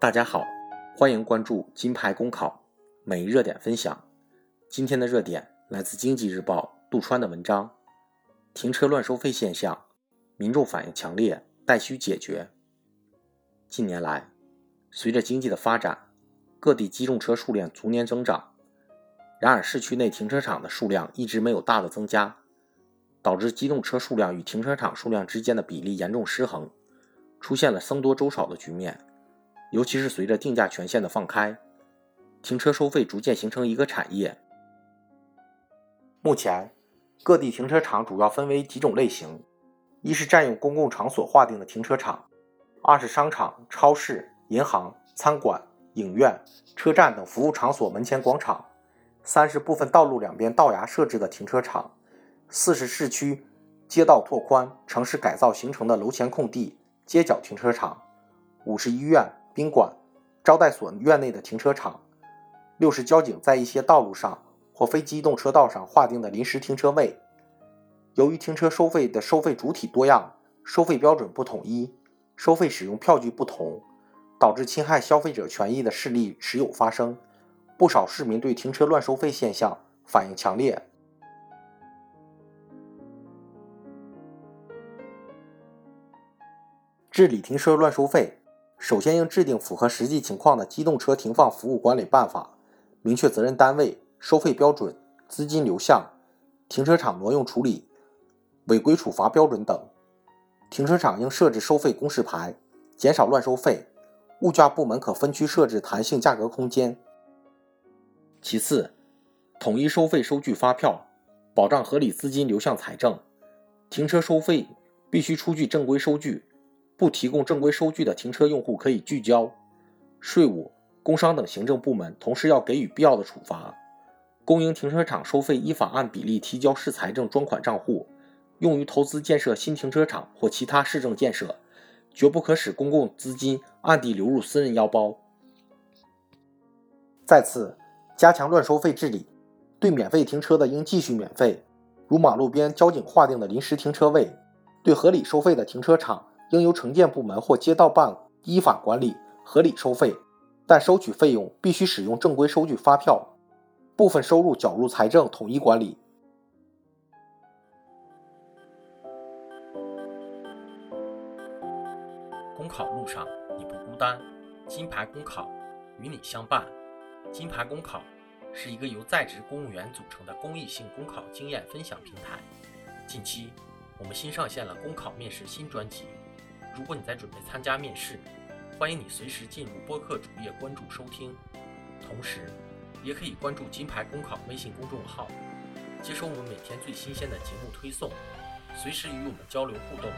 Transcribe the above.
大家好，欢迎关注金牌公考每日热点分享。今天的热点来自经济日报杜川的文章：停车乱收费现象，民众反应强烈，待需解决。近年来，随着经济的发展，各地机动车数量逐年增长，然而市区内停车场的数量一直没有大的增加，导致机动车数量与停车场数量之间的比例严重失衡。出现了僧多粥少的局面，尤其是随着定价权限的放开，停车收费逐渐形成一个产业。目前，各地停车场主要分为几种类型：一是占用公共场所划定的停车场；二是商场、超市、银行、餐馆、影院、车站等服务场所门前广场；三是部分道路两边道牙设置的停车场；四是市区街道拓宽、城市改造形成的楼前空地。街角停车场，五是医院、宾馆、招待所院内的停车场，六是交警在一些道路上或非机动车道上划定的临时停车位。由于停车收费的收费主体多样，收费标准不统一，收费使用票据不同，导致侵害消费者权益的事例时有发生。不少市民对停车乱收费现象反应强烈。治理停车乱收费，首先应制定符合实际情况的机动车停放服务管理办法，明确责任单位、收费标准、资金流向、停车场挪用处理、违规处罚标准等。停车场应设置收费公示牌，减少乱收费。物价部门可分区设置弹性价格空间。其次，统一收费收据发票，保障合理资金流向财政。停车收费必须出具正规收据。不提供正规收据的停车用户可以拒交，税务、工商等行政部门同时要给予必要的处罚。公营停车场收费依法按比例提交市财政专款账户，用于投资建设新停车场或其他市政建设，绝不可使公共资金暗地流入私人腰包。再次，加强乱收费治理，对免费停车的应继续免费，如马路边交警划定的临时停车位；对合理收费的停车场。应由城建部门或街道办依法管理，合理收费，但收取费用必须使用正规收据发票，部分收入缴入财政统一管理。公考路上你不孤单，金牌公考与你相伴。金牌公考是一个由在职公务员组成的公益性公考经验分享平台。近期，我们新上线了公考面试新专辑。如果你在准备参加面试，欢迎你随时进入播客主页关注收听，同时也可以关注金牌公考微信公众号，接收我们每天最新鲜的节目推送，随时与我们交流互动。